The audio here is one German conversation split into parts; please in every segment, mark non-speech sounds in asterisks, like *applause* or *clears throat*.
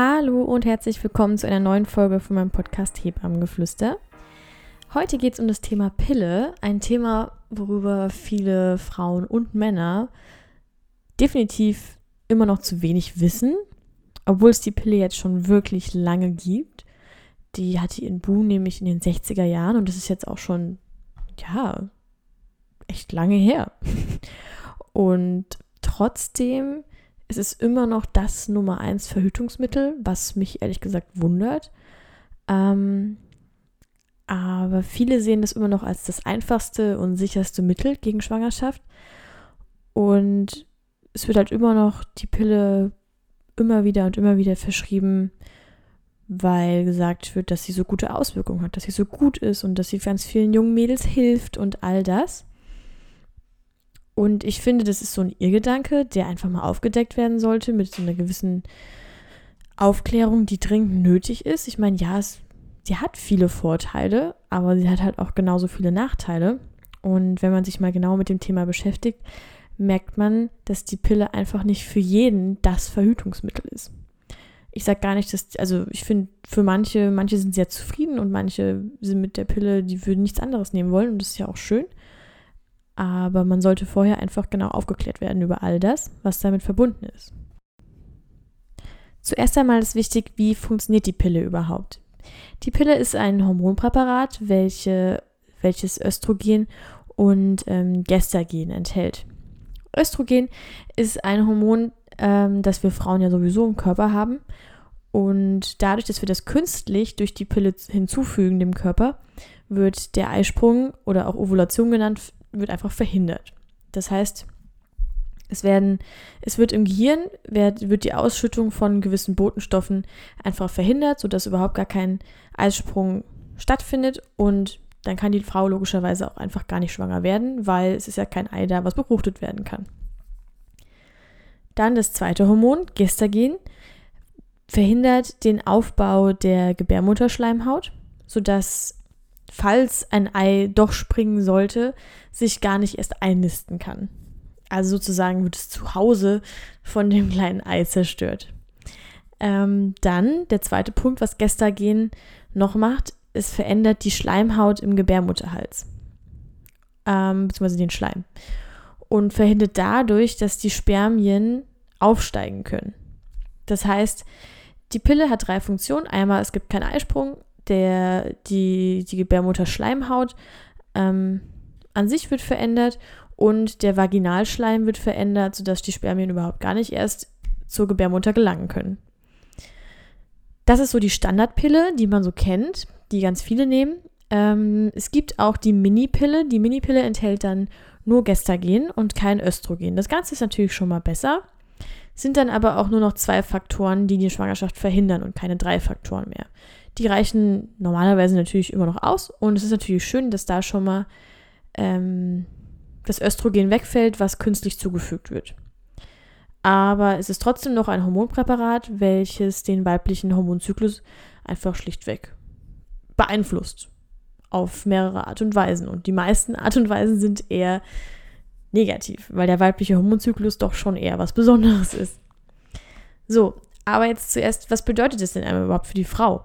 Hallo und herzlich willkommen zu einer neuen Folge von meinem Podcast Hebammengeflüster. Heute geht es um das Thema Pille, ein Thema, worüber viele Frauen und Männer definitiv immer noch zu wenig wissen, obwohl es die Pille jetzt schon wirklich lange gibt. Die hatte ihren Boom nämlich in den 60er Jahren und das ist jetzt auch schon, ja, echt lange her. *laughs* Und trotzdem es ist immer noch das Nummer eins Verhütungsmittel, was mich ehrlich gesagt wundert. Ähm, aber viele sehen das immer noch als das einfachste und sicherste Mittel gegen Schwangerschaft. Und es wird halt immer noch die Pille immer wieder und immer wieder verschrieben, weil gesagt wird, dass sie so gute Auswirkungen hat, dass sie so gut ist und dass sie ganz vielen jungen Mädels hilft und all das. Und ich finde, das ist so ein Irrgedanke, der einfach mal aufgedeckt werden sollte mit so einer gewissen Aufklärung, die dringend nötig ist. Ich meine, ja, es, sie hat viele Vorteile, aber sie hat halt auch genauso viele Nachteile. Und wenn man sich mal genau mit dem Thema beschäftigt, merkt man, dass die Pille einfach nicht für jeden das Verhütungsmittel ist. Ich sage gar nicht, dass, also ich finde, für manche, manche sind sehr zufrieden und manche sind mit der Pille, die würden nichts anderes nehmen wollen und das ist ja auch schön. Aber man sollte vorher einfach genau aufgeklärt werden über all das, was damit verbunden ist. Zuerst einmal ist wichtig, wie funktioniert die Pille überhaupt? Die Pille ist ein Hormonpräparat, welche, welches Östrogen und ähm, Gestagen enthält. Östrogen ist ein Hormon, ähm, das wir Frauen ja sowieso im Körper haben. Und dadurch, dass wir das künstlich durch die Pille hinzufügen dem Körper, wird der Eisprung oder auch Ovulation genannt wird einfach verhindert. Das heißt, es werden, es wird im Gehirn, wird, wird die Ausschüttung von gewissen Botenstoffen einfach verhindert, sodass überhaupt gar kein Eisprung stattfindet und dann kann die Frau logischerweise auch einfach gar nicht schwanger werden, weil es ist ja kein Ei da, was befruchtet werden kann. Dann das zweite Hormon, Gestagen, verhindert den Aufbau der Gebärmutterschleimhaut, sodass falls ein Ei doch springen sollte, sich gar nicht erst einnisten kann. Also sozusagen wird es zu Hause von dem *laughs* kleinen Ei zerstört. Ähm, dann der zweite Punkt, was Gestagen noch macht, es verändert die Schleimhaut im Gebärmutterhals, ähm, beziehungsweise den Schleim und verhindert dadurch, dass die Spermien aufsteigen können. Das heißt, die Pille hat drei Funktionen. Einmal, es gibt keinen Eisprung, der, die, die Gebärmutterschleimhaut ähm, an sich wird verändert und der Vaginalschleim wird verändert, sodass die Spermien überhaupt gar nicht erst zur Gebärmutter gelangen können. Das ist so die Standardpille, die man so kennt, die ganz viele nehmen. Ähm, es gibt auch die Mini-Pille. Die Mini-Pille enthält dann nur Gestagen und kein Östrogen. Das Ganze ist natürlich schon mal besser, sind dann aber auch nur noch zwei Faktoren, die die Schwangerschaft verhindern und keine drei Faktoren mehr. Die reichen normalerweise natürlich immer noch aus und es ist natürlich schön, dass da schon mal ähm, das Östrogen wegfällt, was künstlich zugefügt wird. Aber es ist trotzdem noch ein Hormonpräparat, welches den weiblichen Hormonzyklus einfach schlichtweg beeinflusst. Auf mehrere Art und Weisen. Und die meisten Art und Weisen sind eher negativ, weil der weibliche Hormonzyklus doch schon eher was Besonderes ist. So, aber jetzt zuerst, was bedeutet das denn überhaupt für die Frau?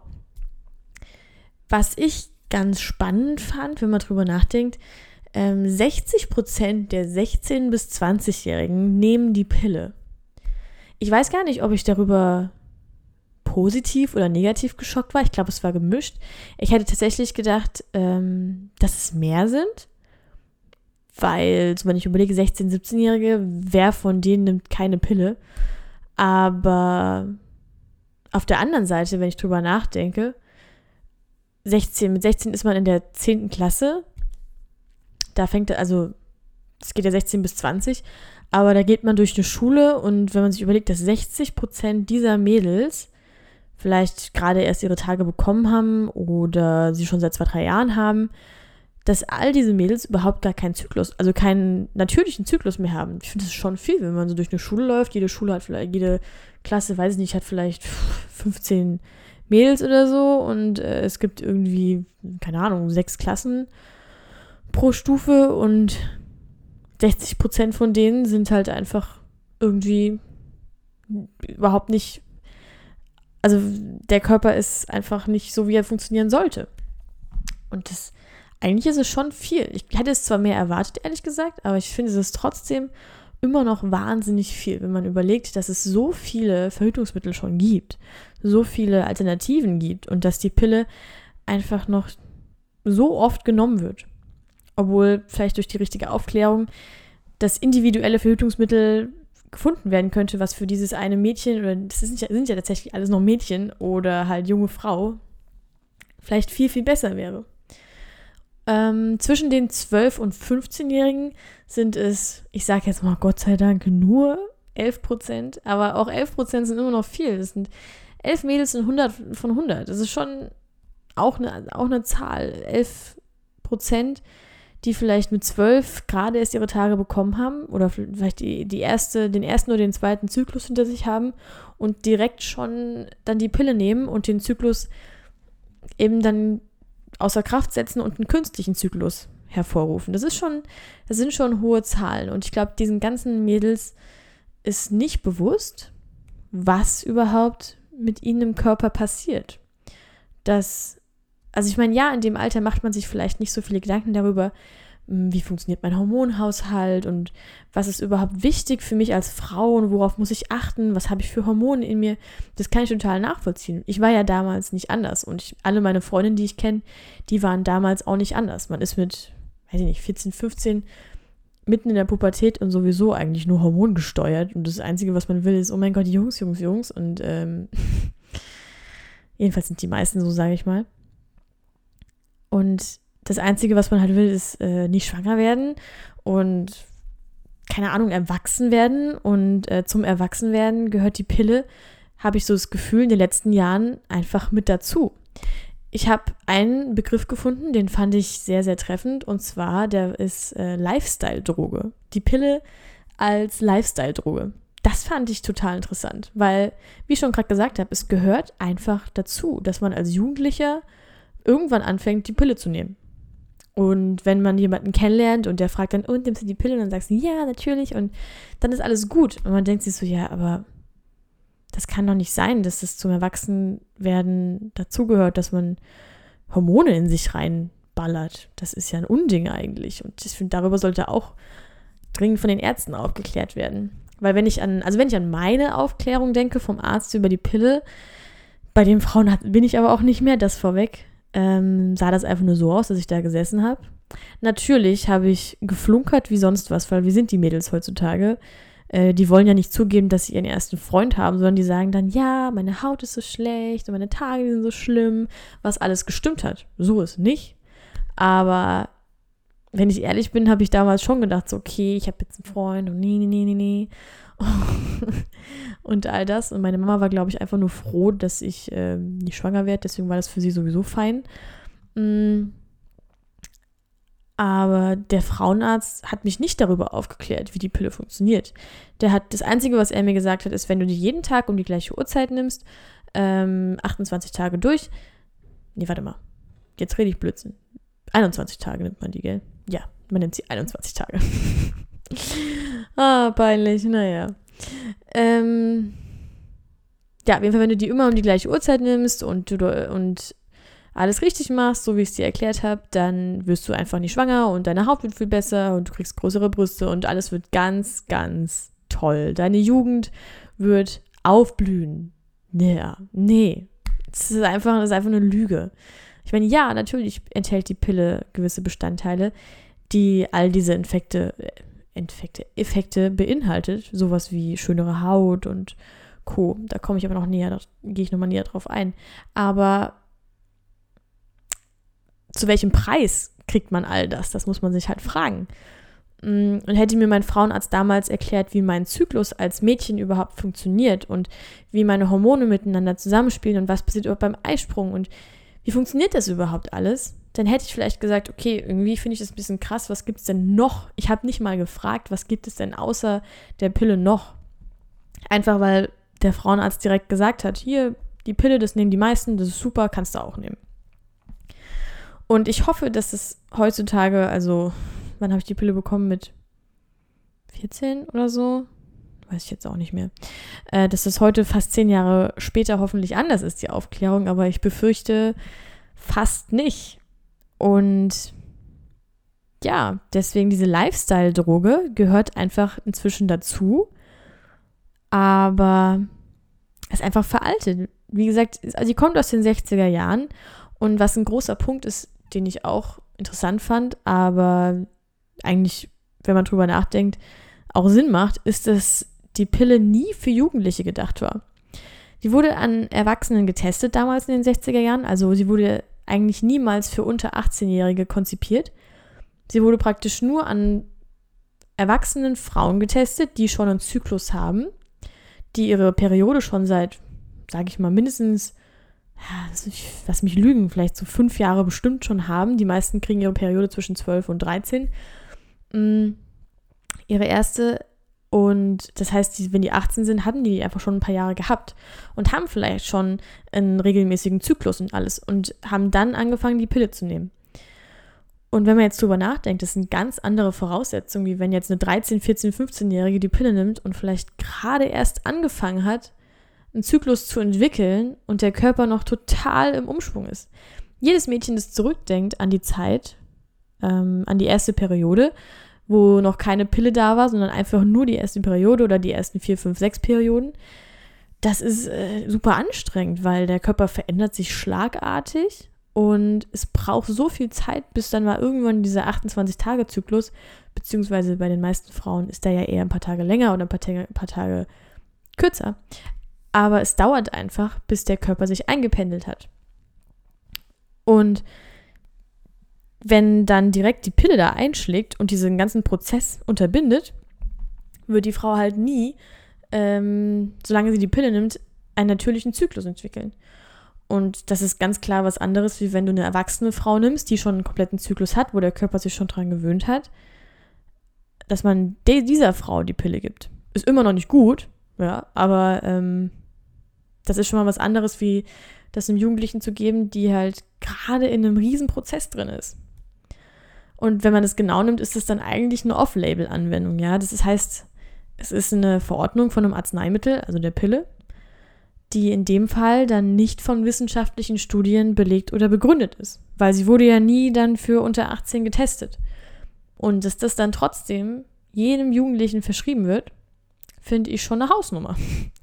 Was ich ganz spannend fand, wenn man drüber nachdenkt, ähm, 60 Prozent der 16- bis 20-Jährigen nehmen die Pille. Ich weiß gar nicht, ob ich darüber positiv oder negativ geschockt war. Ich glaube, es war gemischt. Ich hätte tatsächlich gedacht, ähm, dass es mehr sind. Weil, so wenn ich überlege, 16-, 17-Jährige, wer von denen nimmt keine Pille? Aber auf der anderen Seite, wenn ich drüber nachdenke, 16, mit 16 ist man in der 10. Klasse. Da fängt also, es geht ja 16 bis 20, aber da geht man durch eine Schule und wenn man sich überlegt, dass 60 Prozent dieser Mädels vielleicht gerade erst ihre Tage bekommen haben oder sie schon seit zwei, drei Jahren haben, dass all diese Mädels überhaupt gar keinen Zyklus, also keinen natürlichen Zyklus mehr haben. Ich finde das schon viel, wenn man so durch eine Schule läuft. Jede Schule hat vielleicht, jede Klasse, weiß ich nicht, hat vielleicht 15 Mädels oder so und äh, es gibt irgendwie, keine Ahnung, sechs Klassen pro Stufe und 60 Prozent von denen sind halt einfach irgendwie überhaupt nicht also der Körper ist einfach nicht so, wie er funktionieren sollte. Und das, eigentlich ist es schon viel. Ich hätte es zwar mehr erwartet, ehrlich gesagt, aber ich finde es trotzdem immer noch wahnsinnig viel, wenn man überlegt, dass es so viele Verhütungsmittel schon gibt, so viele Alternativen gibt und dass die Pille einfach noch so oft genommen wird. Obwohl vielleicht durch die richtige Aufklärung das individuelle Verhütungsmittel gefunden werden könnte, was für dieses eine Mädchen, oder das sind ja, sind ja tatsächlich alles noch Mädchen oder halt junge Frau, vielleicht viel, viel besser wäre. Ähm, zwischen den 12- und 15-Jährigen sind es, ich sage jetzt mal Gott sei Dank, nur 11 Prozent, aber auch 11 Prozent sind immer noch viel. Das sind 11 Mädels in 100 von 100. Das ist schon auch eine, auch eine Zahl. 11 Prozent die vielleicht mit zwölf gerade erst ihre Tage bekommen haben oder vielleicht die, die erste, den ersten oder den zweiten Zyklus hinter sich haben und direkt schon dann die Pille nehmen und den Zyklus eben dann außer Kraft setzen und einen künstlichen Zyklus hervorrufen. Das ist schon, das sind schon hohe Zahlen. Und ich glaube, diesen ganzen Mädels ist nicht bewusst, was überhaupt mit ihnen im Körper passiert. Dass also ich meine, ja, in dem Alter macht man sich vielleicht nicht so viele Gedanken darüber, wie funktioniert mein Hormonhaushalt und was ist überhaupt wichtig für mich als Frau und worauf muss ich achten, was habe ich für Hormone in mir. Das kann ich total nachvollziehen. Ich war ja damals nicht anders und ich, alle meine Freundinnen, die ich kenne, die waren damals auch nicht anders. Man ist mit, weiß ich nicht, 14, 15 mitten in der Pubertät und sowieso eigentlich nur hormongesteuert und das Einzige, was man will, ist, oh mein Gott, Jungs, Jungs, Jungs und ähm, *laughs* jedenfalls sind die meisten so, sage ich mal. Und das Einzige, was man halt will, ist äh, nicht schwanger werden und keine Ahnung, erwachsen werden. Und äh, zum Erwachsenwerden gehört die Pille, habe ich so das Gefühl, in den letzten Jahren einfach mit dazu. Ich habe einen Begriff gefunden, den fand ich sehr, sehr treffend. Und zwar, der ist äh, Lifestyle-Droge. Die Pille als Lifestyle-Droge. Das fand ich total interessant, weil, wie ich schon gerade gesagt habe, es gehört einfach dazu, dass man als Jugendlicher irgendwann anfängt, die Pille zu nehmen. Und wenn man jemanden kennenlernt und der fragt dann, und nimmst du die Pille? Und dann sagst du, ja, natürlich. Und dann ist alles gut. Und man denkt sich so, ja, aber das kann doch nicht sein, dass das zum Erwachsenwerden dazugehört, dass man Hormone in sich reinballert. Das ist ja ein Unding eigentlich. Und ich finde, darüber sollte auch dringend von den Ärzten aufgeklärt werden. Weil wenn ich an, also wenn ich an meine Aufklärung denke vom Arzt über die Pille, bei den Frauen bin ich aber auch nicht mehr, das vorweg ähm, sah das einfach nur so aus, dass ich da gesessen habe. Natürlich habe ich geflunkert wie sonst was, weil wir sind die Mädels heutzutage. Äh, die wollen ja nicht zugeben, dass sie ihren ersten Freund haben, sondern die sagen dann, ja, meine Haut ist so schlecht und meine Tage sind so schlimm, was alles gestimmt hat. So ist nicht. Aber wenn ich ehrlich bin, habe ich damals schon gedacht, so, okay, ich habe jetzt einen Freund und nee, nee, nee, nee, nee. *laughs* und all das. Und meine Mama war, glaube ich, einfach nur froh, dass ich äh, nicht schwanger werde. Deswegen war das für sie sowieso fein. Mm. Aber der Frauenarzt hat mich nicht darüber aufgeklärt, wie die Pille funktioniert. Der hat das Einzige, was er mir gesagt hat, ist, wenn du die jeden Tag um die gleiche Uhrzeit nimmst, ähm, 28 Tage durch. Nee, warte mal. Jetzt rede ich Blödsinn. 21 Tage nimmt man die, gell? Ja, man nimmt sie 21 Tage. *laughs* ah, peinlich, naja. Ähm, ja, auf jeden Fall, wenn du die immer um die gleiche Uhrzeit nimmst und du und alles richtig machst, so wie ich es dir erklärt habe, dann wirst du einfach nicht schwanger und deine Haut wird viel besser und du kriegst größere Brüste und alles wird ganz, ganz toll. Deine Jugend wird aufblühen. Ja, nee. Das ist einfach, das ist einfach eine Lüge. Ich meine, ja, natürlich enthält die Pille gewisse Bestandteile, die all diese Infekte, Infekte, Effekte beinhaltet, sowas wie schönere Haut und Co. Da komme ich aber noch näher, da gehe ich nochmal näher drauf ein. Aber zu welchem Preis kriegt man all das? Das muss man sich halt fragen. Mm, und hätte mir mein Frauenarzt damals erklärt, wie mein Zyklus als Mädchen überhaupt funktioniert und wie meine Hormone miteinander zusammenspielen und was passiert überhaupt beim Eisprung und wie funktioniert das überhaupt alles, dann hätte ich vielleicht gesagt, okay, irgendwie finde ich das ein bisschen krass, was gibt es denn noch? Ich habe nicht mal gefragt, was gibt es denn außer der Pille noch? Einfach weil der Frauenarzt direkt gesagt hat, hier, die Pille, das nehmen die meisten, das ist super, kannst du auch nehmen. Und ich hoffe, dass es heutzutage, also, wann habe ich die Pille bekommen? Mit 14 oder so? weiß ich jetzt auch nicht mehr. Äh, dass das heute fast zehn Jahre später hoffentlich anders ist, die Aufklärung, aber ich befürchte fast nicht. Und ja, deswegen diese Lifestyle-Droge gehört einfach inzwischen dazu, aber ist einfach veraltet. Wie gesagt, also die kommt aus den 60er Jahren und was ein großer Punkt ist, den ich auch interessant fand, aber eigentlich, wenn man drüber nachdenkt, auch Sinn macht, ist, dass die Pille nie für Jugendliche gedacht war. Die wurde an Erwachsenen getestet damals in den 60er Jahren, also sie wurde eigentlich niemals für unter 18-Jährige konzipiert. Sie wurde praktisch nur an erwachsenen Frauen getestet, die schon einen Zyklus haben, die ihre Periode schon seit, sage ich mal, mindestens, ja, lass mich lügen, vielleicht so fünf Jahre bestimmt schon haben. Die meisten kriegen ihre Periode zwischen 12 und 13. Mhm. Ihre erste und das heißt, die, wenn die 18 sind, hatten die einfach schon ein paar Jahre gehabt und haben vielleicht schon einen regelmäßigen Zyklus und alles und haben dann angefangen, die Pille zu nehmen. Und wenn man jetzt drüber nachdenkt, das sind ganz andere Voraussetzungen, wie wenn jetzt eine 13, 14, 15-Jährige die Pille nimmt und vielleicht gerade erst angefangen hat, einen Zyklus zu entwickeln und der Körper noch total im Umschwung ist. Jedes Mädchen, das zurückdenkt an die Zeit, ähm, an die erste Periode, wo noch keine Pille da war, sondern einfach nur die erste Periode oder die ersten vier, fünf, sechs Perioden. Das ist äh, super anstrengend, weil der Körper verändert sich schlagartig und es braucht so viel Zeit, bis dann mal irgendwann dieser 28-Tage-Zyklus, beziehungsweise bei den meisten Frauen ist der ja eher ein paar Tage länger oder ein paar, ein paar Tage kürzer. Aber es dauert einfach, bis der Körper sich eingependelt hat. Und wenn dann direkt die Pille da einschlägt und diesen ganzen Prozess unterbindet, wird die Frau halt nie, ähm, solange sie die Pille nimmt, einen natürlichen Zyklus entwickeln. Und das ist ganz klar was anderes, wie wenn du eine erwachsene Frau nimmst, die schon einen kompletten Zyklus hat, wo der Körper sich schon dran gewöhnt hat, dass man dieser Frau die Pille gibt. Ist immer noch nicht gut, ja, aber ähm, das ist schon mal was anderes, wie das einem Jugendlichen zu geben, die halt gerade in einem riesen Prozess drin ist. Und wenn man das genau nimmt, ist es dann eigentlich eine Off-Label-Anwendung, ja. Das heißt, es ist eine Verordnung von einem Arzneimittel, also der Pille, die in dem Fall dann nicht von wissenschaftlichen Studien belegt oder begründet ist, weil sie wurde ja nie dann für unter 18 getestet. Und dass das dann trotzdem jedem Jugendlichen verschrieben wird, finde ich schon eine Hausnummer.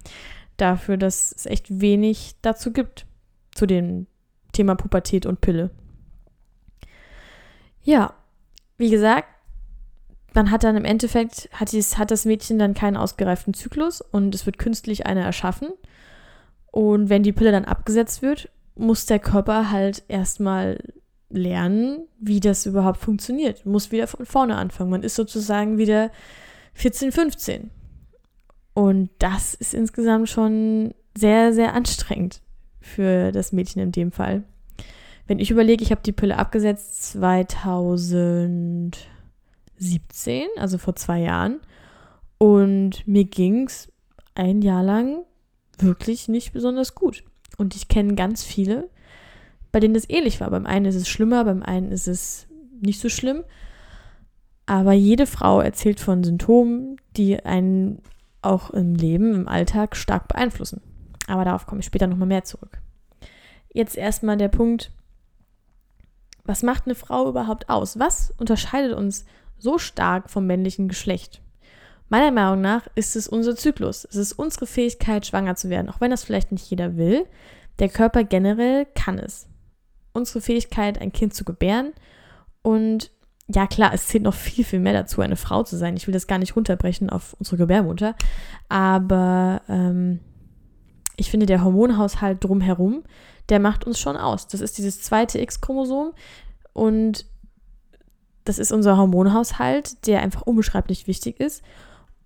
*laughs* Dafür, dass es echt wenig dazu gibt, zu dem Thema Pubertät und Pille. Ja, wie gesagt, man hat dann im Endeffekt, hat, dies, hat das Mädchen dann keinen ausgereiften Zyklus und es wird künstlich einer erschaffen. Und wenn die Pille dann abgesetzt wird, muss der Körper halt erstmal lernen, wie das überhaupt funktioniert. Muss wieder von vorne anfangen. Man ist sozusagen wieder 14, 15. Und das ist insgesamt schon sehr, sehr anstrengend für das Mädchen in dem Fall. Wenn ich überlege, ich habe die Pille abgesetzt 2017, also vor zwei Jahren. Und mir ging es ein Jahr lang wirklich nicht besonders gut. Und ich kenne ganz viele, bei denen das ähnlich war. Beim einen ist es schlimmer, beim einen ist es nicht so schlimm. Aber jede Frau erzählt von Symptomen, die einen auch im Leben, im Alltag stark beeinflussen. Aber darauf komme ich später nochmal mehr zurück. Jetzt erstmal der Punkt, was macht eine Frau überhaupt aus? Was unterscheidet uns so stark vom männlichen Geschlecht? Meiner Meinung nach ist es unser Zyklus. Es ist unsere Fähigkeit, schwanger zu werden. Auch wenn das vielleicht nicht jeder will, der Körper generell kann es. Unsere Fähigkeit, ein Kind zu gebären. Und ja, klar, es zählt noch viel, viel mehr dazu, eine Frau zu sein. Ich will das gar nicht runterbrechen auf unsere Gebärmutter. Aber ähm, ich finde, der Hormonhaushalt drumherum der macht uns schon aus. Das ist dieses zweite X-Chromosom und das ist unser Hormonhaushalt, der einfach unbeschreiblich wichtig ist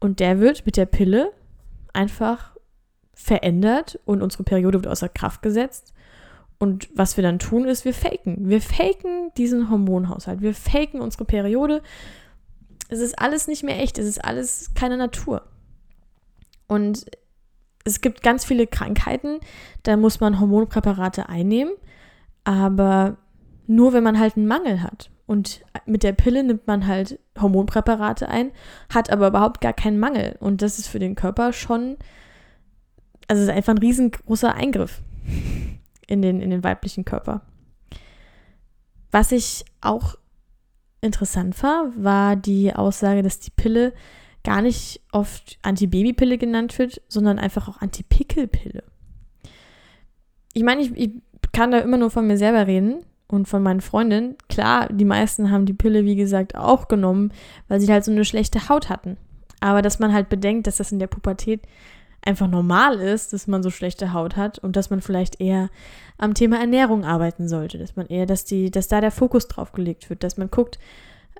und der wird mit der Pille einfach verändert und unsere Periode wird außer Kraft gesetzt. Und was wir dann tun, ist, wir faken. Wir faken diesen Hormonhaushalt. Wir faken unsere Periode. Es ist alles nicht mehr echt. Es ist alles keine Natur. Und es gibt ganz viele Krankheiten, da muss man Hormonpräparate einnehmen, aber nur wenn man halt einen Mangel hat. und mit der Pille nimmt man halt Hormonpräparate ein, hat aber überhaupt gar keinen Mangel. Und das ist für den Körper schon, also es ist einfach ein riesengroßer Eingriff in den, in den weiblichen Körper. Was ich auch interessant war, war die Aussage, dass die Pille gar nicht oft Antibabypille genannt wird, sondern einfach auch Antipickelpille. Ich meine, ich, ich kann da immer nur von mir selber reden und von meinen Freundinnen. Klar, die meisten haben die Pille, wie gesagt, auch genommen, weil sie halt so eine schlechte Haut hatten. Aber dass man halt bedenkt, dass das in der Pubertät einfach normal ist, dass man so schlechte Haut hat und dass man vielleicht eher am Thema Ernährung arbeiten sollte, dass man eher, dass die, dass da der Fokus drauf gelegt wird, dass man guckt,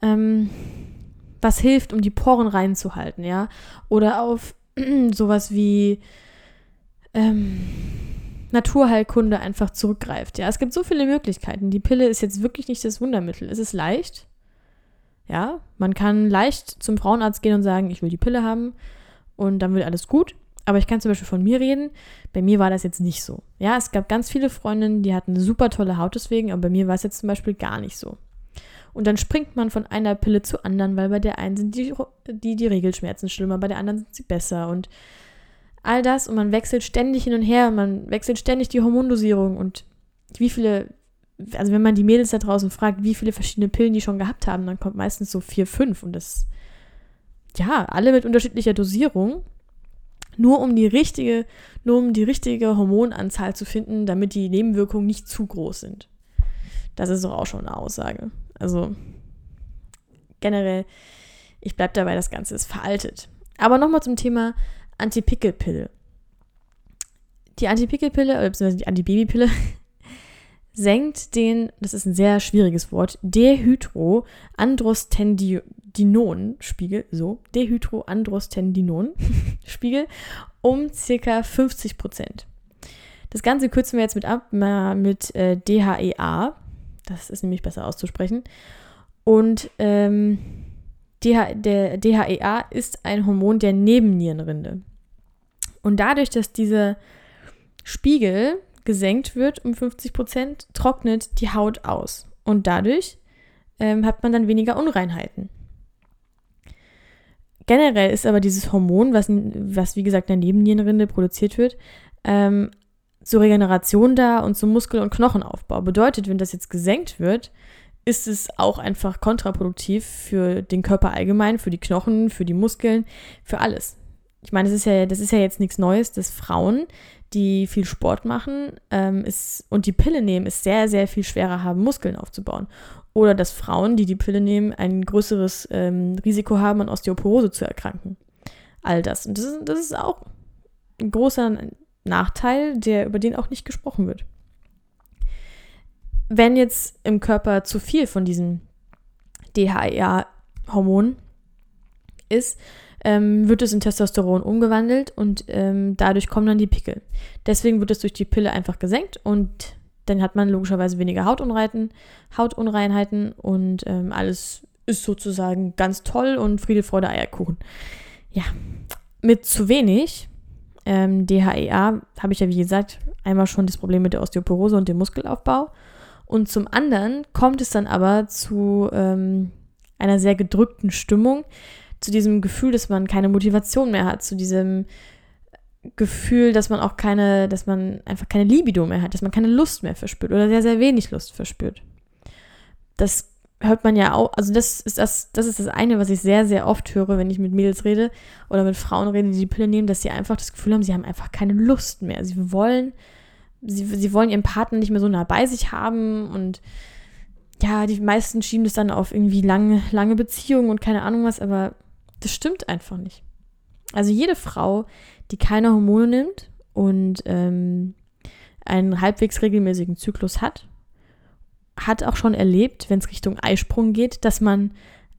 ähm, was hilft, um die Poren reinzuhalten, ja, oder auf *clears throat* sowas wie ähm, Naturheilkunde einfach zurückgreift. Ja, es gibt so viele Möglichkeiten. Die Pille ist jetzt wirklich nicht das Wundermittel. Es ist leicht. Ja, man kann leicht zum Frauenarzt gehen und sagen, ich will die Pille haben und dann wird alles gut. Aber ich kann zum Beispiel von mir reden. Bei mir war das jetzt nicht so. Ja, es gab ganz viele Freundinnen, die hatten super tolle Haut deswegen, aber bei mir war es jetzt zum Beispiel gar nicht so. Und dann springt man von einer Pille zur anderen, weil bei der einen sind die, die, die Regelschmerzen schlimmer, bei der anderen sind sie besser. Und all das und man wechselt ständig hin und her, man wechselt ständig die Hormondosierung und wie viele, also wenn man die Mädels da draußen fragt, wie viele verschiedene Pillen die schon gehabt haben, dann kommt meistens so vier, fünf und das, ja, alle mit unterschiedlicher Dosierung, nur um die richtige, nur um die richtige Hormonanzahl zu finden, damit die Nebenwirkungen nicht zu groß sind. Das ist doch auch schon eine Aussage. Also generell, ich bleibe dabei, das Ganze ist veraltet. Aber nochmal zum Thema Antipickelpille. Die Antipickelpille, oder beziehungsweise die Antibabypille, *laughs* senkt den, das ist ein sehr schwieriges Wort, Dehydroandrostendinon-Spiegel, so, Dehydroandrostendinon-Spiegel *laughs* um circa 50 Prozent. Das Ganze kürzen wir jetzt mit ab, mit äh, DHEA, das ist nämlich besser auszusprechen. Und ähm, DH, der DHEA ist ein Hormon der Nebennierenrinde. Und dadurch, dass dieser Spiegel gesenkt wird um 50 Prozent, trocknet die Haut aus. Und dadurch ähm, hat man dann weniger Unreinheiten. Generell ist aber dieses Hormon, was, was wie gesagt in der Nebennierenrinde produziert wird, ähm, zur Regeneration da und zum Muskel- und Knochenaufbau. Bedeutet, wenn das jetzt gesenkt wird, ist es auch einfach kontraproduktiv für den Körper allgemein, für die Knochen, für die Muskeln, für alles. Ich meine, das ist ja, das ist ja jetzt nichts Neues, dass Frauen, die viel Sport machen ähm, ist, und die Pille nehmen, es sehr, sehr viel schwerer haben, Muskeln aufzubauen. Oder dass Frauen, die die Pille nehmen, ein größeres ähm, Risiko haben, an Osteoporose zu erkranken. All das. Und das ist, das ist auch ein großer Nachteil, der, über den auch nicht gesprochen wird wenn jetzt im Körper zu viel von diesem DHEA-Hormon ist, ähm, wird es in Testosteron umgewandelt und ähm, dadurch kommen dann die Pickel. Deswegen wird es durch die Pille einfach gesenkt und dann hat man logischerweise weniger Hautunreinheiten, Hautunreinheiten und ähm, alles ist sozusagen ganz toll und Friede, Freude, Eierkuchen. Ja, mit zu wenig ähm, DHEA habe ich ja wie gesagt einmal schon das Problem mit der Osteoporose und dem Muskelaufbau und zum anderen kommt es dann aber zu ähm, einer sehr gedrückten Stimmung, zu diesem Gefühl, dass man keine Motivation mehr hat, zu diesem Gefühl, dass man auch keine, dass man einfach keine Libido mehr hat, dass man keine Lust mehr verspürt oder sehr, sehr wenig Lust verspürt. Das hört man ja auch, also das ist das, das ist das eine, was ich sehr, sehr oft höre, wenn ich mit Mädels rede oder mit Frauen rede, die die Pille nehmen, dass sie einfach das Gefühl haben, sie haben einfach keine Lust mehr. Sie wollen sie, sie wollen ihren Partner nicht mehr so nah bei sich haben und ja, die meisten schieben das dann auf irgendwie lange, lange Beziehungen und keine Ahnung was, aber das stimmt einfach nicht. Also jede Frau, die keine Hormone nimmt und ähm, einen halbwegs regelmäßigen Zyklus hat, hat auch schon erlebt, wenn es Richtung Eisprung geht, dass man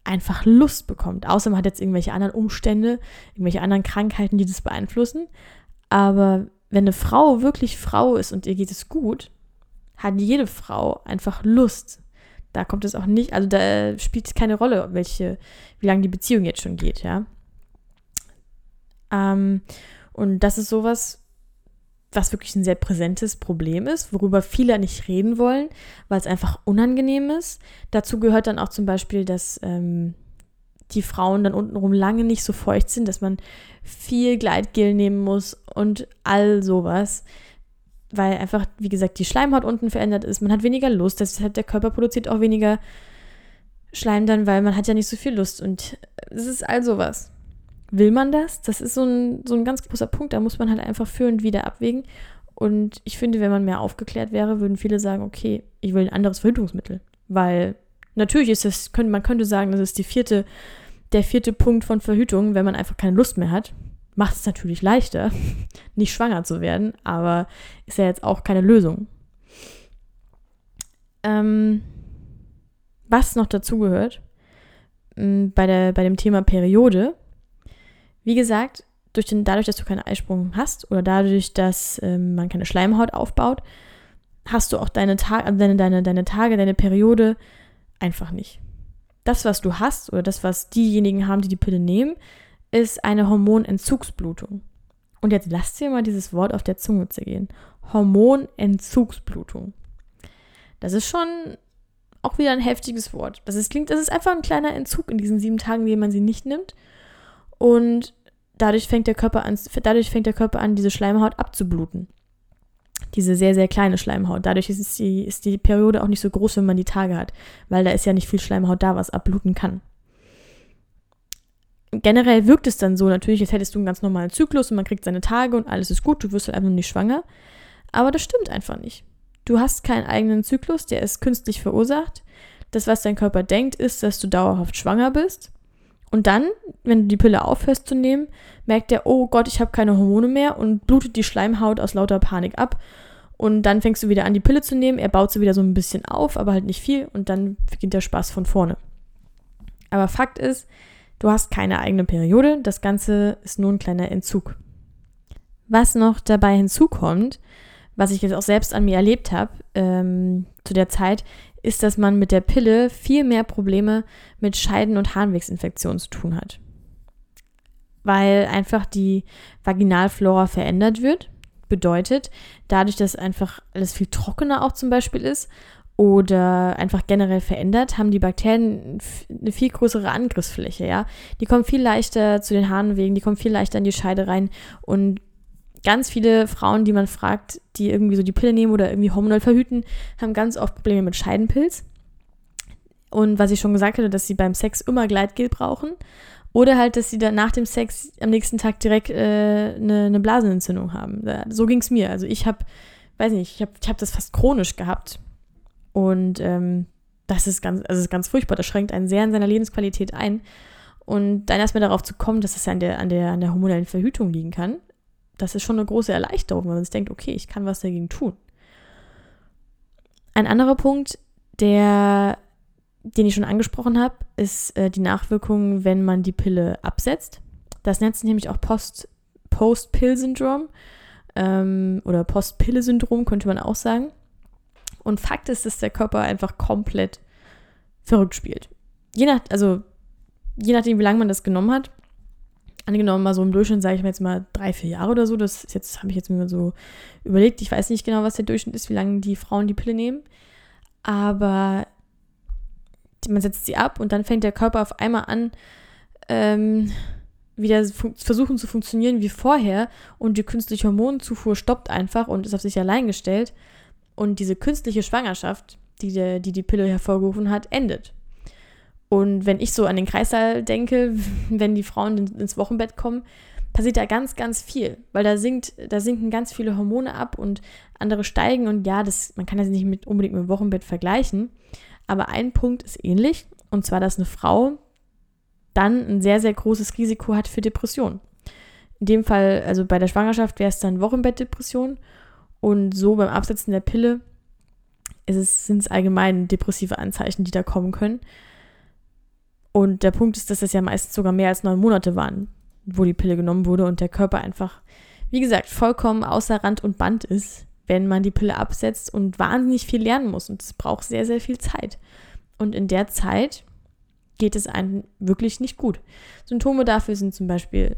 einfach Lust bekommt. Außer man hat jetzt irgendwelche anderen Umstände, irgendwelche anderen Krankheiten, die das beeinflussen. Aber wenn eine Frau wirklich Frau ist und ihr geht es gut, hat jede Frau einfach Lust. Da kommt es auch nicht, also da spielt es keine Rolle, welche, wie lange die Beziehung jetzt schon geht, ja. Ähm, und das ist sowas, was wirklich ein sehr präsentes Problem ist, worüber viele nicht reden wollen, weil es einfach unangenehm ist. Dazu gehört dann auch zum Beispiel, dass ähm, die Frauen dann untenrum lange nicht so feucht sind, dass man viel Gleitgel nehmen muss und all sowas. Weil einfach, wie gesagt, die Schleimhaut unten verändert ist. Man hat weniger Lust, deshalb der Körper produziert auch weniger Schleim dann, weil man hat ja nicht so viel Lust. Und es ist all sowas. Will man das? Das ist so ein, so ein ganz großer Punkt. Da muss man halt einfach für und wieder abwägen. Und ich finde, wenn man mehr aufgeklärt wäre, würden viele sagen, okay, ich will ein anderes Verhütungsmittel. Weil natürlich ist das, könnte, man könnte sagen, das ist die vierte, der vierte Punkt von Verhütung, wenn man einfach keine Lust mehr hat. Macht es natürlich leichter, *laughs* nicht schwanger zu werden, aber ist ja jetzt auch keine Lösung. Ähm, was noch dazu gehört, bei, bei dem Thema Periode, wie gesagt, durch den, dadurch, dass du keinen Eisprung hast oder dadurch, dass ähm, man keine Schleimhaut aufbaut, hast du auch deine, Tag, also deine, deine, deine Tage, deine Periode einfach nicht. Das, was du hast oder das, was diejenigen haben, die die Pille nehmen, ist eine Hormonentzugsblutung. Und jetzt lass dir mal dieses Wort auf der Zunge zergehen. Hormonentzugsblutung. Das ist schon auch wieder ein heftiges Wort. Das ist, klingt, das ist einfach ein kleiner Entzug in diesen sieben Tagen, wie man sie nicht nimmt. Und dadurch fängt der Körper an, dadurch fängt der Körper an, diese Schleimhaut abzubluten diese sehr, sehr kleine Schleimhaut. Dadurch ist die, ist die Periode auch nicht so groß, wenn man die Tage hat, weil da ist ja nicht viel Schleimhaut da, was abbluten kann. Generell wirkt es dann so, natürlich, jetzt hättest du einen ganz normalen Zyklus und man kriegt seine Tage und alles ist gut, du wirst halt einfach nicht schwanger. Aber das stimmt einfach nicht. Du hast keinen eigenen Zyklus, der ist künstlich verursacht. Das, was dein Körper denkt, ist, dass du dauerhaft schwanger bist. Und dann, wenn du die Pille aufhörst zu nehmen, merkt er, oh Gott, ich habe keine Hormone mehr und blutet die Schleimhaut aus lauter Panik ab. Und dann fängst du wieder an, die Pille zu nehmen. Er baut sie wieder so ein bisschen auf, aber halt nicht viel. Und dann beginnt der Spaß von vorne. Aber Fakt ist, du hast keine eigene Periode. Das Ganze ist nur ein kleiner Entzug. Was noch dabei hinzukommt, was ich jetzt auch selbst an mir erlebt habe ähm, zu der Zeit, ist, dass man mit der Pille viel mehr Probleme mit Scheiden- und Harnwegsinfektionen zu tun hat. Weil einfach die Vaginalflora verändert wird. Bedeutet, dadurch, dass einfach alles viel trockener auch zum Beispiel ist oder einfach generell verändert, haben die Bakterien eine viel größere Angriffsfläche, ja. Die kommen viel leichter zu den Harnwegen, die kommen viel leichter in die Scheide rein und ganz viele Frauen, die man fragt, die irgendwie so die Pille nehmen oder irgendwie hormonell verhüten, haben ganz oft Probleme mit Scheidenpilz. Und was ich schon gesagt hatte, dass sie beim Sex immer Gleitgel brauchen. Oder halt, dass sie dann nach dem Sex am nächsten Tag direkt äh, eine, eine Blasenentzündung haben. So ging es mir. Also ich habe, weiß nicht, ich habe ich hab das fast chronisch gehabt. Und ähm, das ist ganz, also ist ganz furchtbar. Das schränkt einen sehr in seiner Lebensqualität ein. Und dann erstmal darauf zu kommen, dass es ja an der, an der, an der hormonellen Verhütung liegen kann, das ist schon eine große Erleichterung, wenn man sich denkt, okay, ich kann was dagegen tun. Ein anderer Punkt, der, den ich schon angesprochen habe, ist äh, die Nachwirkung, wenn man die Pille absetzt. Das nennt sich nämlich auch Post-Pill-Syndrom ähm, oder Post-Pille-Syndrom, könnte man auch sagen. Und Fakt ist, dass der Körper einfach komplett verrückt spielt. Je nach, also je nachdem, wie lange man das genommen hat, angenommen mal so im Durchschnitt, sage ich mir jetzt mal drei, vier Jahre oder so, das jetzt, habe ich jetzt mir so überlegt, ich weiß nicht genau, was der Durchschnitt ist, wie lange die Frauen die Pille nehmen, aber man setzt sie ab und dann fängt der Körper auf einmal an, ähm, wieder versuchen zu funktionieren wie vorher und die künstliche Hormonzufuhr stoppt einfach und ist auf sich allein gestellt. Und diese künstliche Schwangerschaft, die der, die, die Pille hervorgerufen hat, endet. Und wenn ich so an den Kreissaal denke, *laughs* wenn die Frauen ins Wochenbett kommen, passiert da ganz, ganz viel, weil da sinkt, da sinken ganz viele Hormone ab und andere steigen. Und ja, das, man kann das nicht mit, unbedingt mit dem Wochenbett vergleichen, aber ein Punkt ist ähnlich. Und zwar, dass eine Frau dann ein sehr, sehr großes Risiko hat für Depressionen. In dem Fall, also bei der Schwangerschaft wäre es dann Wochenbettdepression. Und so beim Absetzen der Pille sind es allgemein depressive Anzeichen, die da kommen können. Und der Punkt ist, dass es ja meistens sogar mehr als neun Monate waren, wo die Pille genommen wurde und der Körper einfach, wie gesagt, vollkommen außer Rand und Band ist, wenn man die Pille absetzt und wahnsinnig viel lernen muss. Und es braucht sehr, sehr viel Zeit. Und in der Zeit geht es einem wirklich nicht gut. Symptome dafür sind zum Beispiel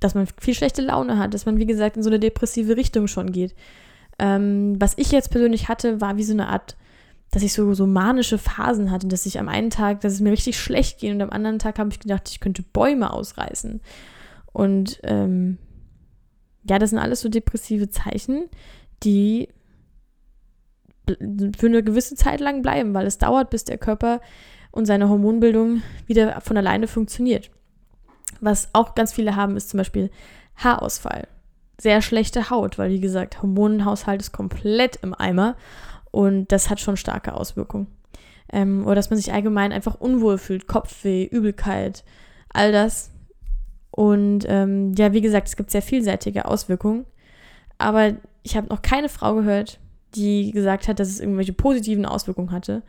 dass man viel schlechte Laune hat, dass man, wie gesagt, in so eine depressive Richtung schon geht. Ähm, was ich jetzt persönlich hatte, war wie so eine Art, dass ich so, so manische Phasen hatte, dass ich am einen Tag, dass es mir richtig schlecht ging und am anderen Tag habe ich gedacht, ich könnte Bäume ausreißen. Und ähm, ja, das sind alles so depressive Zeichen, die für eine gewisse Zeit lang bleiben, weil es dauert, bis der Körper und seine Hormonbildung wieder von alleine funktioniert. Was auch ganz viele haben, ist zum Beispiel Haarausfall. Sehr schlechte Haut, weil wie gesagt, Hormonenhaushalt ist komplett im Eimer und das hat schon starke Auswirkungen. Ähm, oder dass man sich allgemein einfach unwohl fühlt, Kopfweh, Übelkeit, all das. Und ähm, ja, wie gesagt, es gibt sehr vielseitige Auswirkungen. Aber ich habe noch keine Frau gehört, die gesagt hat, dass es irgendwelche positiven Auswirkungen hatte.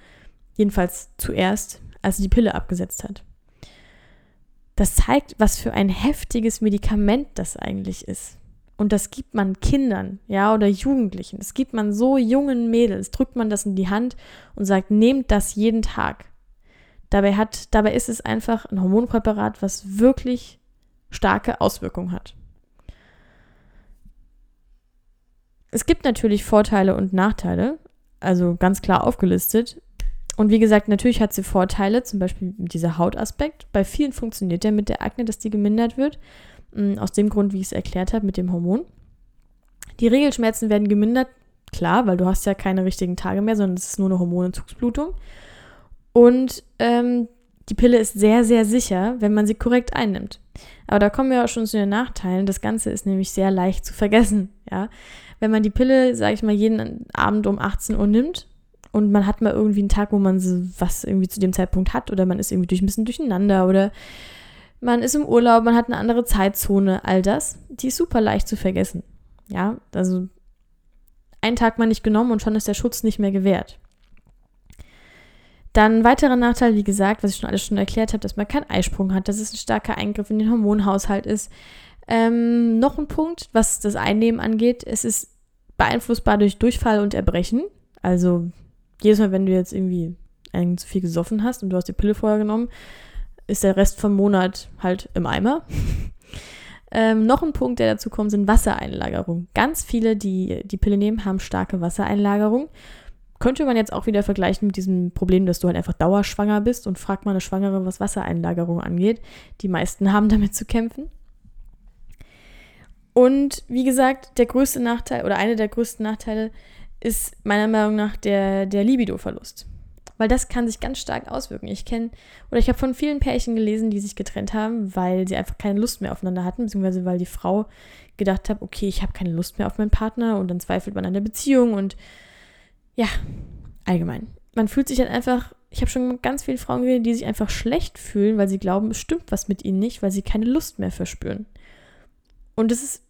Jedenfalls zuerst, als sie die Pille abgesetzt hat. Das zeigt, was für ein heftiges Medikament das eigentlich ist. Und das gibt man Kindern, ja, oder Jugendlichen. Das gibt man so jungen Mädels, drückt man das in die Hand und sagt, nehmt das jeden Tag. Dabei hat, dabei ist es einfach ein Hormonpräparat, was wirklich starke Auswirkungen hat. Es gibt natürlich Vorteile und Nachteile, also ganz klar aufgelistet. Und wie gesagt, natürlich hat sie Vorteile, zum Beispiel dieser Hautaspekt. Bei vielen funktioniert der mit der Akne, dass die gemindert wird. Mm, aus dem Grund, wie ich es erklärt habe, mit dem Hormon. Die Regelschmerzen werden gemindert, klar, weil du hast ja keine richtigen Tage mehr, sondern es ist nur eine Hormonentzugsblutung. Und ähm, die Pille ist sehr, sehr sicher, wenn man sie korrekt einnimmt. Aber da kommen wir auch schon zu den Nachteilen. Das Ganze ist nämlich sehr leicht zu vergessen. Ja? Wenn man die Pille, sage ich mal, jeden Abend um 18 Uhr nimmt, und man hat mal irgendwie einen Tag, wo man was irgendwie zu dem Zeitpunkt hat oder man ist irgendwie durch ein bisschen durcheinander oder man ist im Urlaub, man hat eine andere Zeitzone, all das, die ist super leicht zu vergessen. Ja, also einen Tag mal nicht genommen und schon ist der Schutz nicht mehr gewährt. Dann weiterer Nachteil, wie gesagt, was ich schon alles schon erklärt habe, dass man keinen Eisprung hat, dass es ein starker Eingriff in den Hormonhaushalt ist. Ähm, noch ein Punkt, was das Einnehmen angeht, es ist beeinflussbar durch Durchfall und Erbrechen. Also jedes Mal, wenn du jetzt irgendwie zu viel gesoffen hast und du hast die Pille vorher genommen, ist der Rest vom Monat halt im Eimer. *laughs* ähm, noch ein Punkt, der dazu kommt, sind Wassereinlagerungen. Ganz viele, die die Pille nehmen, haben starke Wassereinlagerungen. Könnte man jetzt auch wieder vergleichen mit diesem Problem, dass du halt einfach dauerschwanger bist und fragt mal eine Schwangere, was Wassereinlagerung angeht. Die meisten haben damit zu kämpfen. Und wie gesagt, der größte Nachteil oder einer der größten Nachteile ist meiner Meinung nach der, der Libido-Verlust. Weil das kann sich ganz stark auswirken. Ich kenne, oder ich habe von vielen Pärchen gelesen, die sich getrennt haben, weil sie einfach keine Lust mehr aufeinander hatten, beziehungsweise weil die Frau gedacht hat, okay, ich habe keine Lust mehr auf meinen Partner und dann zweifelt man an der Beziehung und ja, allgemein. Man fühlt sich halt einfach, ich habe schon ganz viele Frauen gesehen, die sich einfach schlecht fühlen, weil sie glauben, es stimmt was mit ihnen nicht, weil sie keine Lust mehr verspüren. Und es ist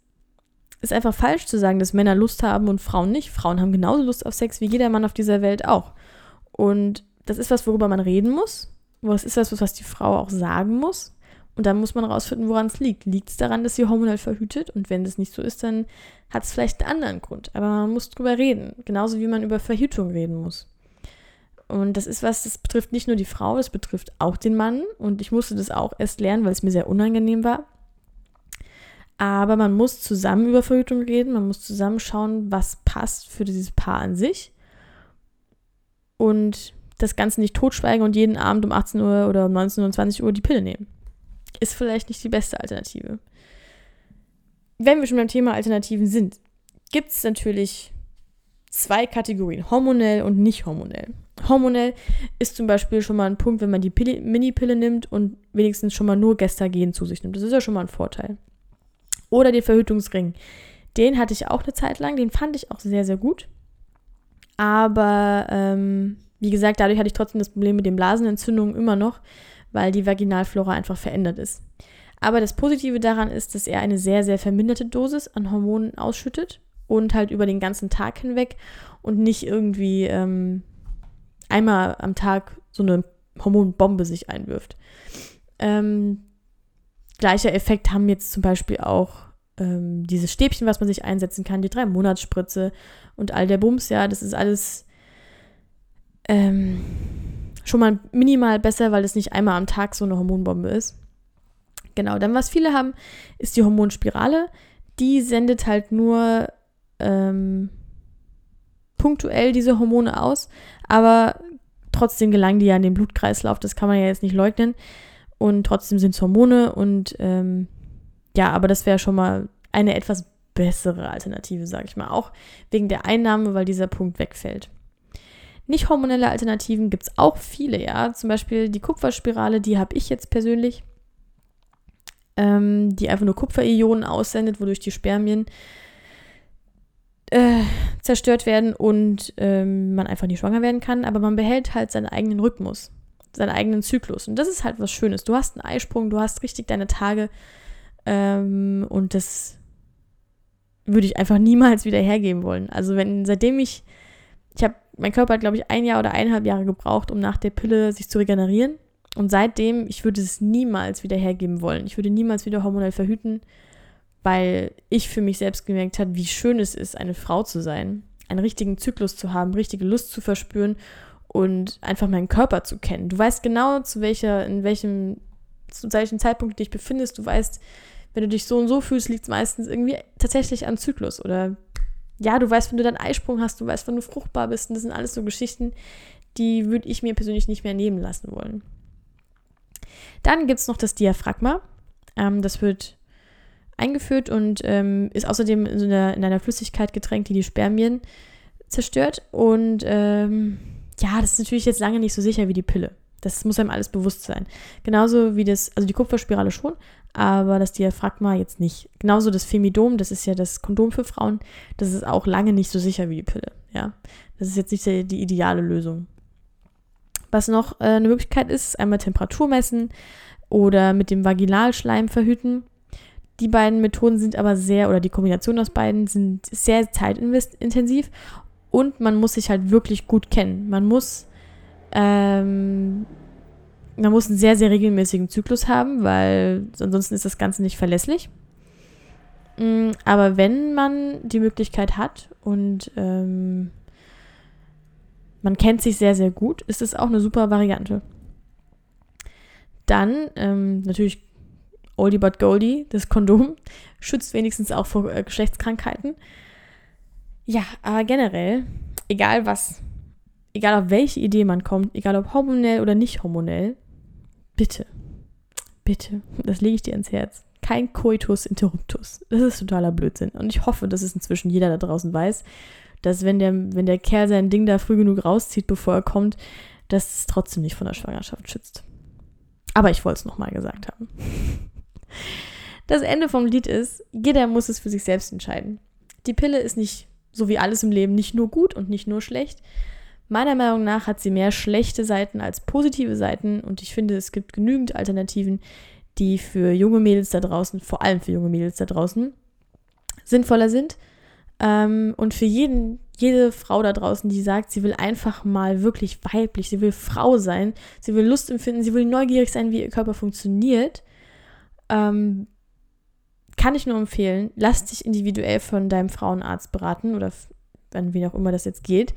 ist einfach falsch zu sagen, dass Männer Lust haben und Frauen nicht. Frauen haben genauso Lust auf Sex wie jeder Mann auf dieser Welt auch. Und das ist was, worüber man reden muss. Das ist was, was die Frau auch sagen muss. Und dann muss man rausfinden, woran es liegt. Liegt es daran, dass sie hormonell verhütet? Und wenn das nicht so ist, dann hat es vielleicht einen anderen Grund. Aber man muss drüber reden. Genauso wie man über Verhütung reden muss. Und das ist was, das betrifft nicht nur die Frau, das betrifft auch den Mann. Und ich musste das auch erst lernen, weil es mir sehr unangenehm war. Aber man muss zusammen über Verhütung reden, man muss zusammen schauen, was passt für dieses Paar an sich. Und das Ganze nicht totschweigen und jeden Abend um 18 Uhr oder um 19 Uhr, 20 Uhr die Pille nehmen. Ist vielleicht nicht die beste Alternative. Wenn wir schon beim Thema Alternativen sind, gibt es natürlich zwei Kategorien, hormonell und nicht hormonell. Hormonell ist zum Beispiel schon mal ein Punkt, wenn man die Mini-Pille nimmt und wenigstens schon mal nur Gestagen zu sich nimmt. Das ist ja schon mal ein Vorteil. Oder den Verhütungsring. Den hatte ich auch eine Zeit lang, den fand ich auch sehr, sehr gut. Aber ähm, wie gesagt, dadurch hatte ich trotzdem das Problem mit den Blasenentzündungen immer noch, weil die Vaginalflora einfach verändert ist. Aber das Positive daran ist, dass er eine sehr, sehr verminderte Dosis an Hormonen ausschüttet und halt über den ganzen Tag hinweg und nicht irgendwie ähm, einmal am Tag so eine Hormonbombe sich einwirft. Ähm, Gleicher Effekt haben jetzt zum Beispiel auch ähm, dieses Stäbchen, was man sich einsetzen kann, die drei Monatsspritze und all der Bums, ja, das ist alles ähm, schon mal minimal besser, weil es nicht einmal am Tag so eine Hormonbombe ist. Genau, dann was viele haben, ist die Hormonspirale. Die sendet halt nur ähm, punktuell diese Hormone aus, aber trotzdem gelangen die ja in den Blutkreislauf, das kann man ja jetzt nicht leugnen. Und trotzdem sind es Hormone und ähm, ja, aber das wäre schon mal eine etwas bessere Alternative, sage ich mal. Auch wegen der Einnahme, weil dieser Punkt wegfällt. Nicht hormonelle Alternativen gibt es auch viele, ja. Zum Beispiel die Kupferspirale, die habe ich jetzt persönlich, ähm, die einfach nur Kupferionen aussendet, wodurch die Spermien äh, zerstört werden und ähm, man einfach nicht schwanger werden kann. Aber man behält halt seinen eigenen Rhythmus, seinen eigenen Zyklus. Und das ist halt was Schönes. Du hast einen Eisprung, du hast richtig deine Tage ähm, und das würde ich einfach niemals wieder hergeben wollen. Also wenn, seitdem ich, ich habe, mein Körper hat, glaube ich, ein Jahr oder eineinhalb Jahre gebraucht, um nach der Pille sich zu regenerieren. Und seitdem, ich würde es niemals wieder hergeben wollen. Ich würde niemals wieder hormonell verhüten, weil ich für mich selbst gemerkt habe, wie schön es ist, eine Frau zu sein, einen richtigen Zyklus zu haben, richtige Lust zu verspüren und einfach meinen Körper zu kennen. Du weißt genau, zu welcher, in welchem, zu welchem Zeitpunkt du dich befindest. Du weißt, wenn du dich so und so fühlst, liegt es meistens irgendwie tatsächlich am Zyklus. Oder ja, du weißt, wenn du deinen Eisprung hast, du weißt, wenn du fruchtbar bist. Und das sind alles so Geschichten, die würde ich mir persönlich nicht mehr nehmen lassen wollen. Dann gibt es noch das Diaphragma. Ähm, das wird eingeführt und ähm, ist außerdem in, so einer, in, einer, Flüssigkeit getränkt, die die Spermien zerstört. Und ähm, ja, das ist natürlich jetzt lange nicht so sicher wie die Pille. Das muss einem alles bewusst sein. Genauso wie das, also die Kupferspirale schon, aber das Diaphragma jetzt nicht. Genauso das Femidom, das ist ja das Kondom für Frauen, das ist auch lange nicht so sicher wie die Pille. Ja, das ist jetzt nicht die, ideale Lösung. Was noch äh, eine Möglichkeit ist, ist einmal Temperatur messen oder mit dem Vaginalschleim verhüten. Die beiden Methoden sind aber sehr, oder die Kombination aus beiden sind sehr zeitintensiv und man muss sich halt wirklich gut kennen. Man muss ähm, man muss einen sehr, sehr regelmäßigen Zyklus haben, weil ansonsten ist das Ganze nicht verlässlich. Mm, aber wenn man die Möglichkeit hat und ähm, man kennt sich sehr, sehr gut, ist es auch eine super Variante. Dann ähm, natürlich Oldie but Goldie, das Kondom, *laughs* schützt wenigstens auch vor äh, Geschlechtskrankheiten. Ja, aber generell, egal was, egal auf welche Idee man kommt, egal ob hormonell oder nicht hormonell, bitte, bitte, *laughs* das lege ich dir ins Herz. Kein Coitus interruptus. Das ist totaler Blödsinn. Und ich hoffe, dass es inzwischen jeder da draußen weiß, dass wenn der, wenn der Kerl sein Ding da früh genug rauszieht, bevor er kommt, dass es trotzdem nicht von der Schwangerschaft schützt. Aber ich wollte es nochmal gesagt haben. *laughs* Das Ende vom Lied ist, jeder muss es für sich selbst entscheiden. Die Pille ist nicht, so wie alles im Leben, nicht nur gut und nicht nur schlecht, Meiner Meinung nach hat sie mehr schlechte Seiten als positive Seiten und ich finde, es gibt genügend Alternativen, die für junge Mädels da draußen, vor allem für junge Mädels da draußen, sinnvoller sind. Ähm, und für jeden, jede Frau da draußen, die sagt, sie will einfach mal wirklich weiblich, sie will Frau sein, sie will Lust empfinden, sie will neugierig sein, wie ihr Körper funktioniert, ähm, kann ich nur empfehlen, lass dich individuell von deinem Frauenarzt beraten oder an wen auch immer das jetzt geht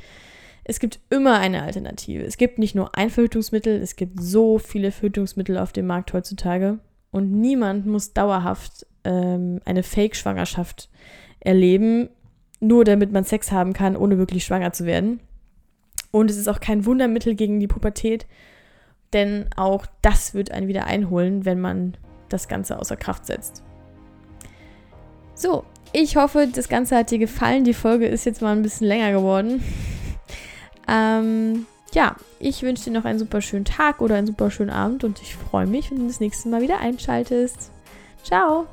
es gibt immer eine Alternative. Es gibt nicht nur ein Verhütungsmittel, es gibt so viele Verhütungsmittel auf dem Markt heutzutage. Und niemand muss dauerhaft ähm, eine Fake-Schwangerschaft erleben, nur damit man Sex haben kann, ohne wirklich schwanger zu werden. Und es ist auch kein Wundermittel gegen die Pubertät, denn auch das wird einen wieder einholen, wenn man das Ganze außer Kraft setzt. So, ich hoffe, das Ganze hat dir gefallen. Die Folge ist jetzt mal ein bisschen länger geworden. Ähm, ja, ich wünsche dir noch einen super schönen Tag oder einen super schönen Abend und ich freue mich, wenn du das nächste Mal wieder einschaltest. Ciao!